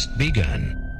Just begun.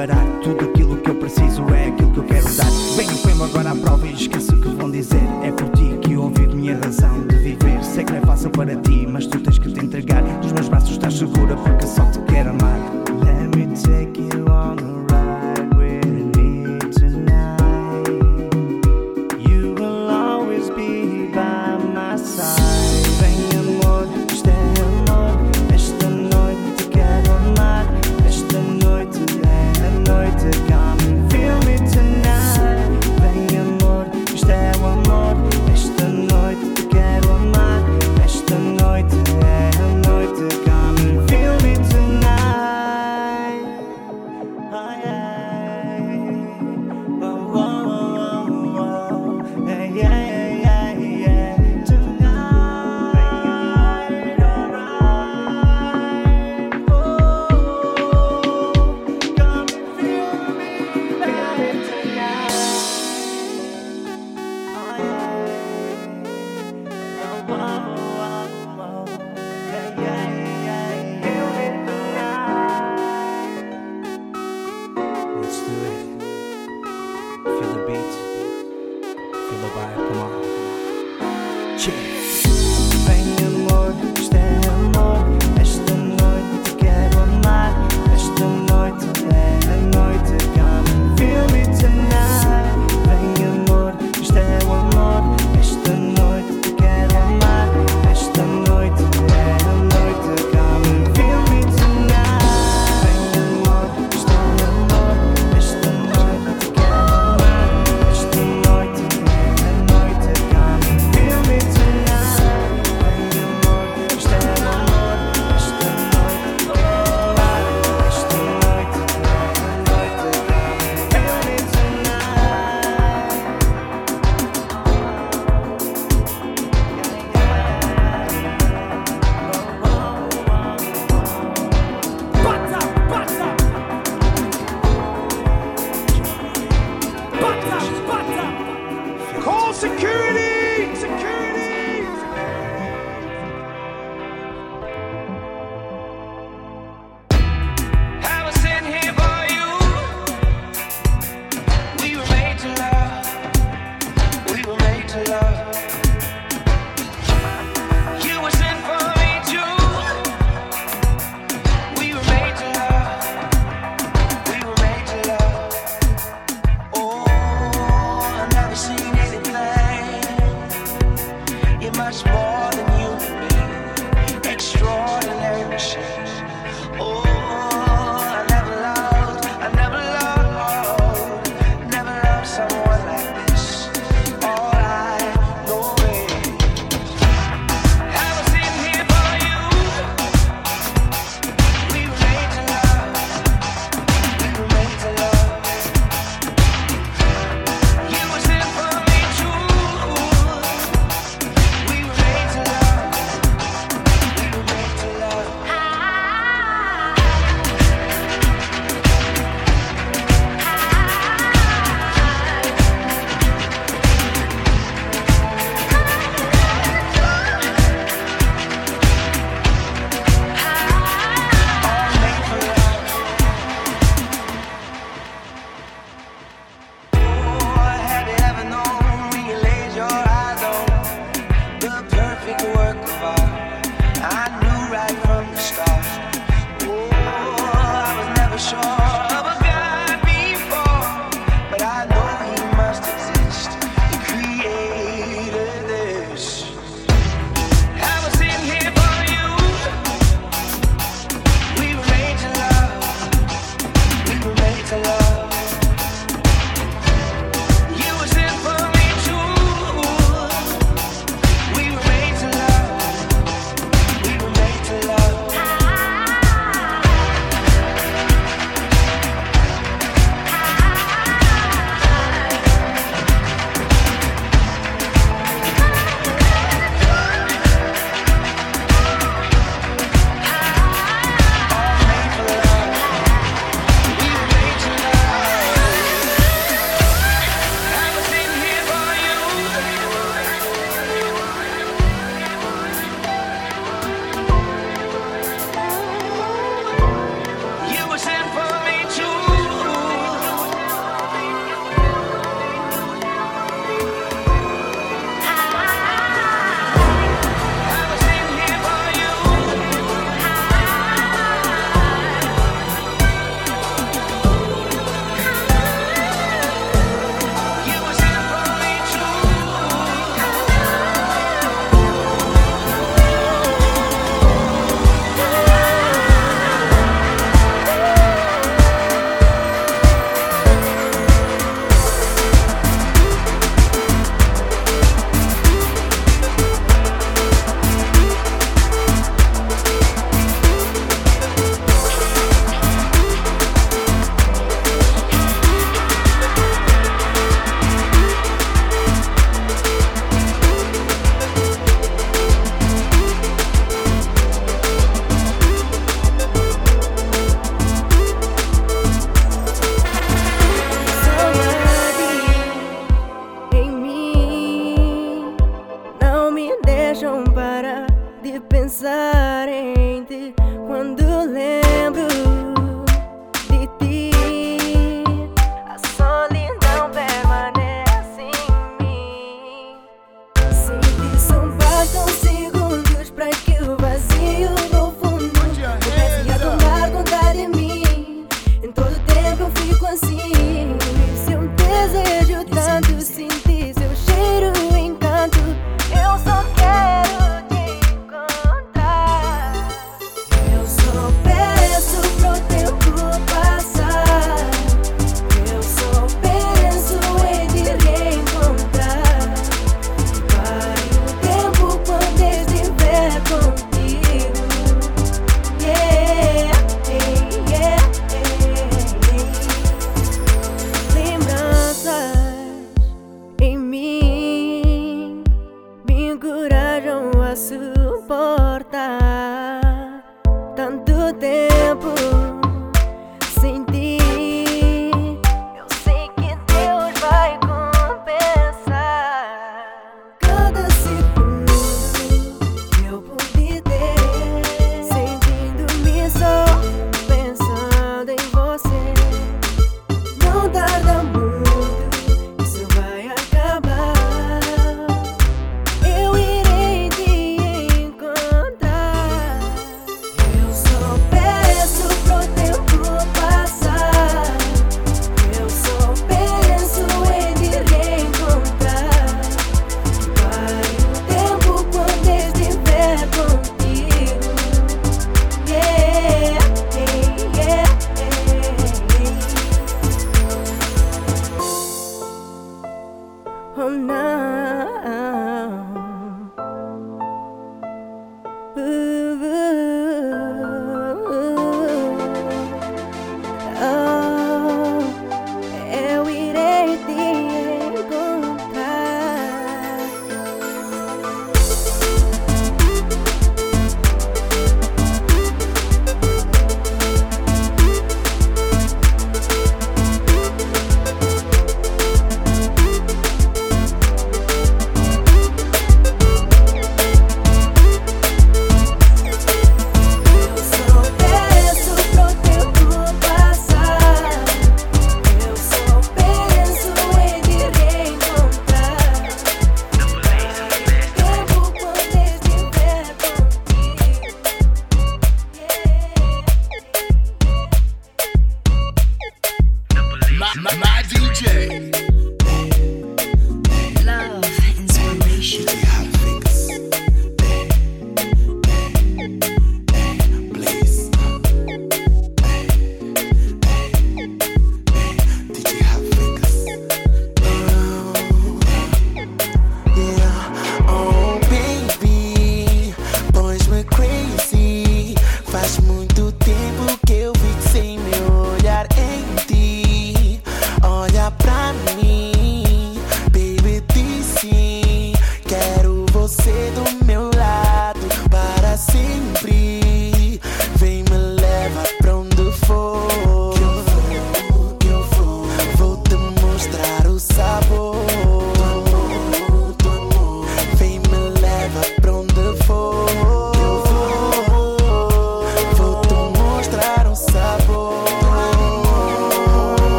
Parar. Tudo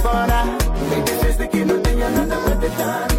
fora. Tem certeza que não tenho nada pra te dar.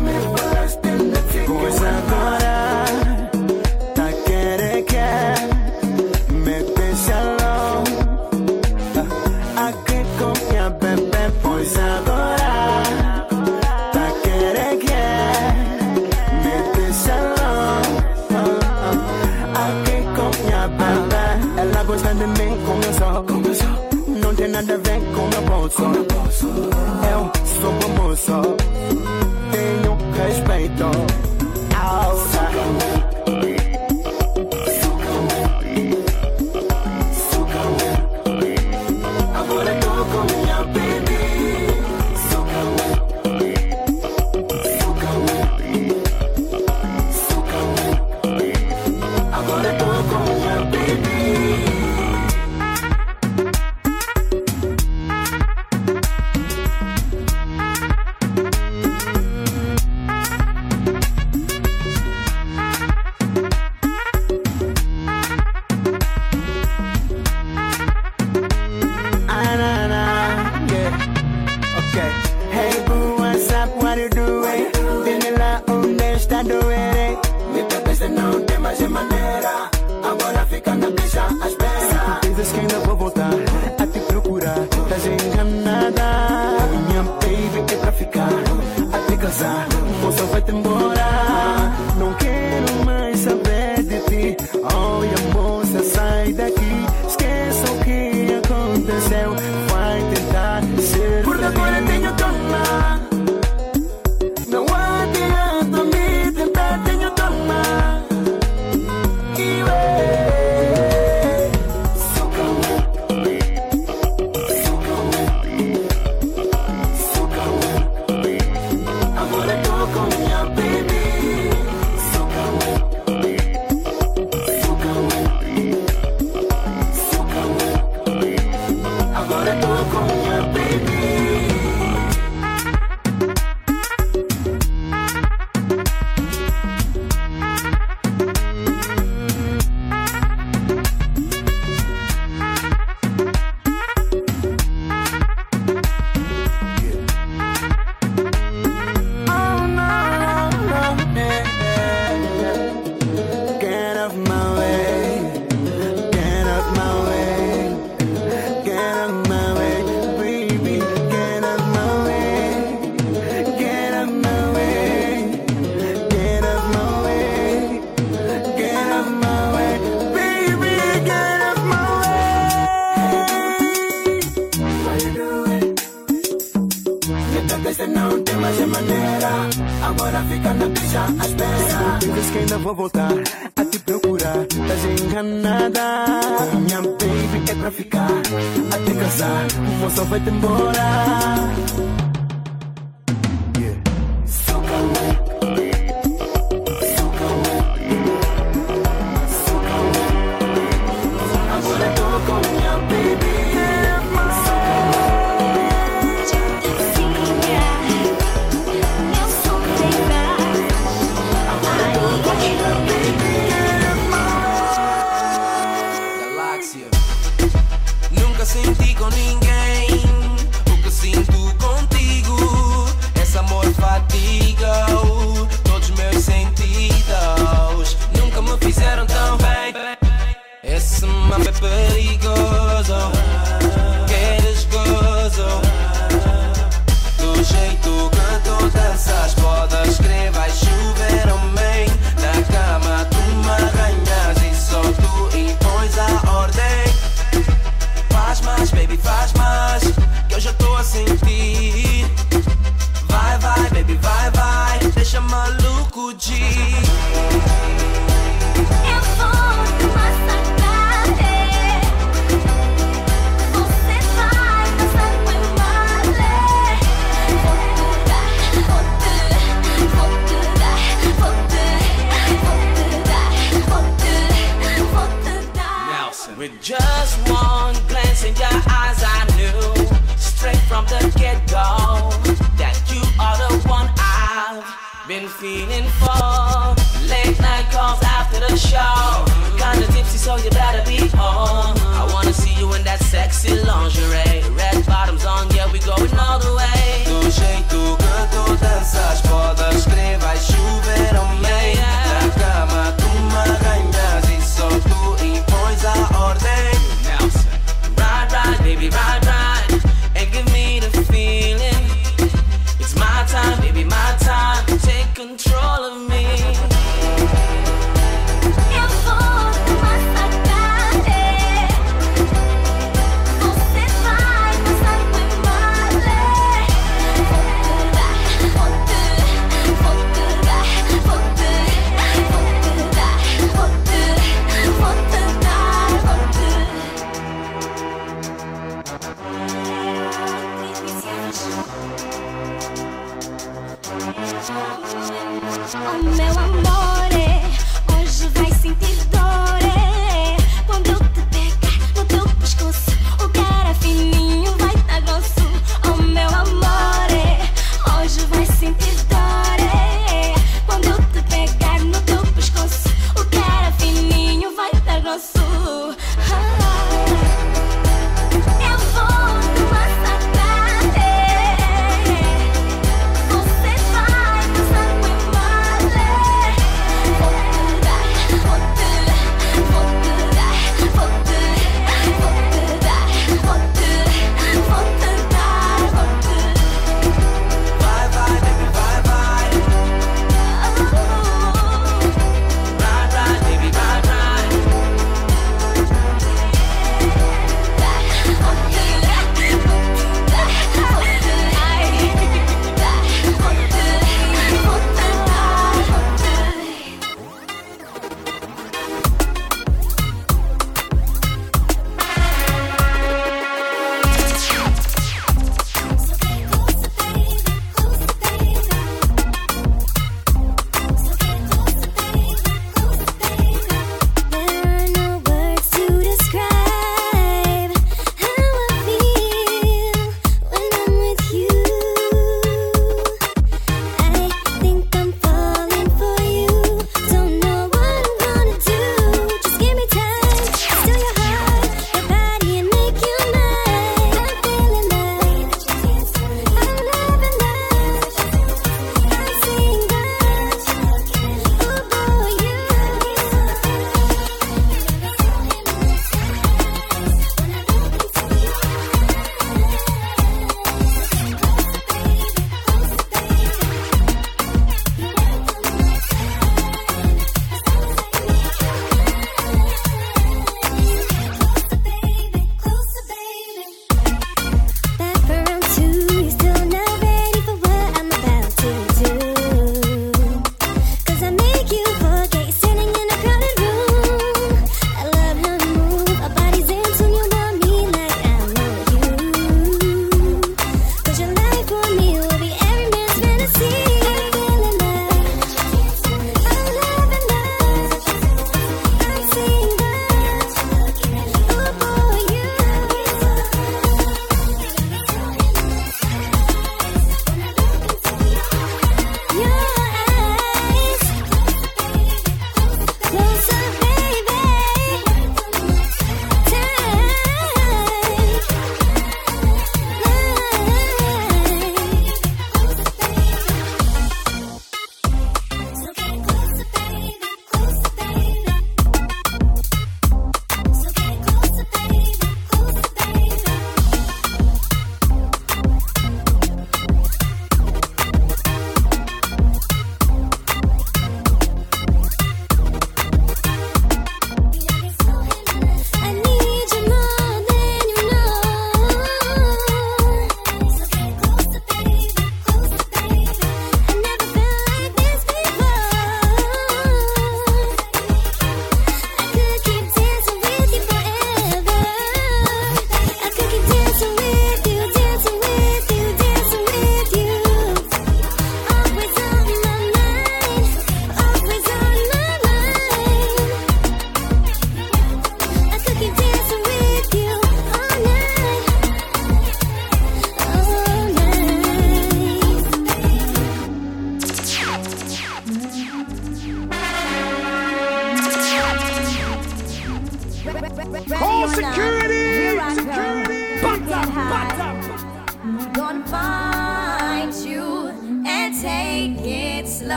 waiting for. Late night calls after the show. Kinda tipsy, so you better be home. I wanna see you in that sexy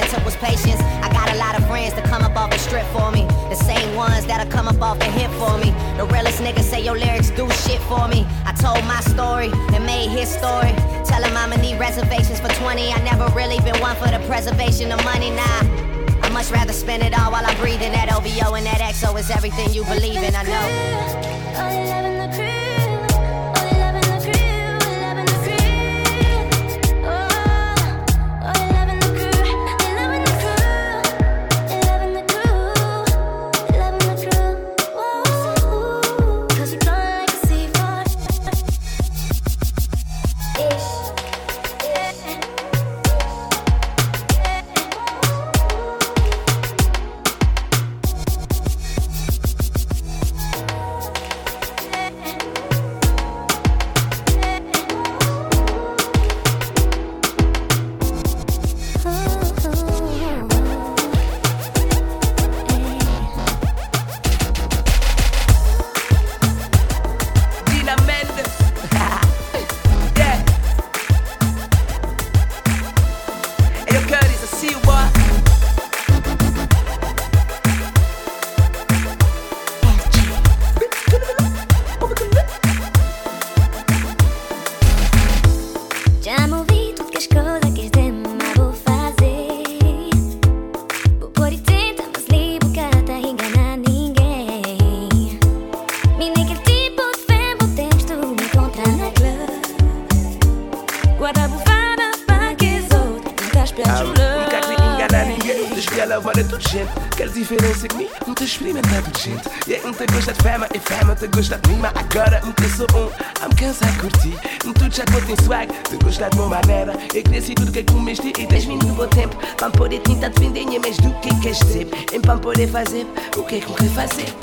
it took was patience. I got a lot of friends to come up off the strip for me. The same ones that'll come up off the hip for me. The realest niggas say your lyrics do shit for me. I told my story and made his story. Tell him I'ma need reservations for 20. I never really been one for the preservation of money, nah. I much rather spend it all while I'm breathing. That OVO and that XO is everything you believe in, I know. te gosta de mim, mas agora me sou um. I'm cansado de curtir, tudo já conta em swag. se gosta de uma maneira, eu cresci tudo que comeste e tens vindo no bom tempo. Para poder de defender, mas do que queres dizer? Em para poder fazer, o que é que me fazer?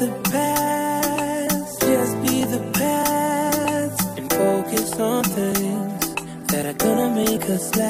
the past, just be the past, and focus on things that are gonna make us laugh.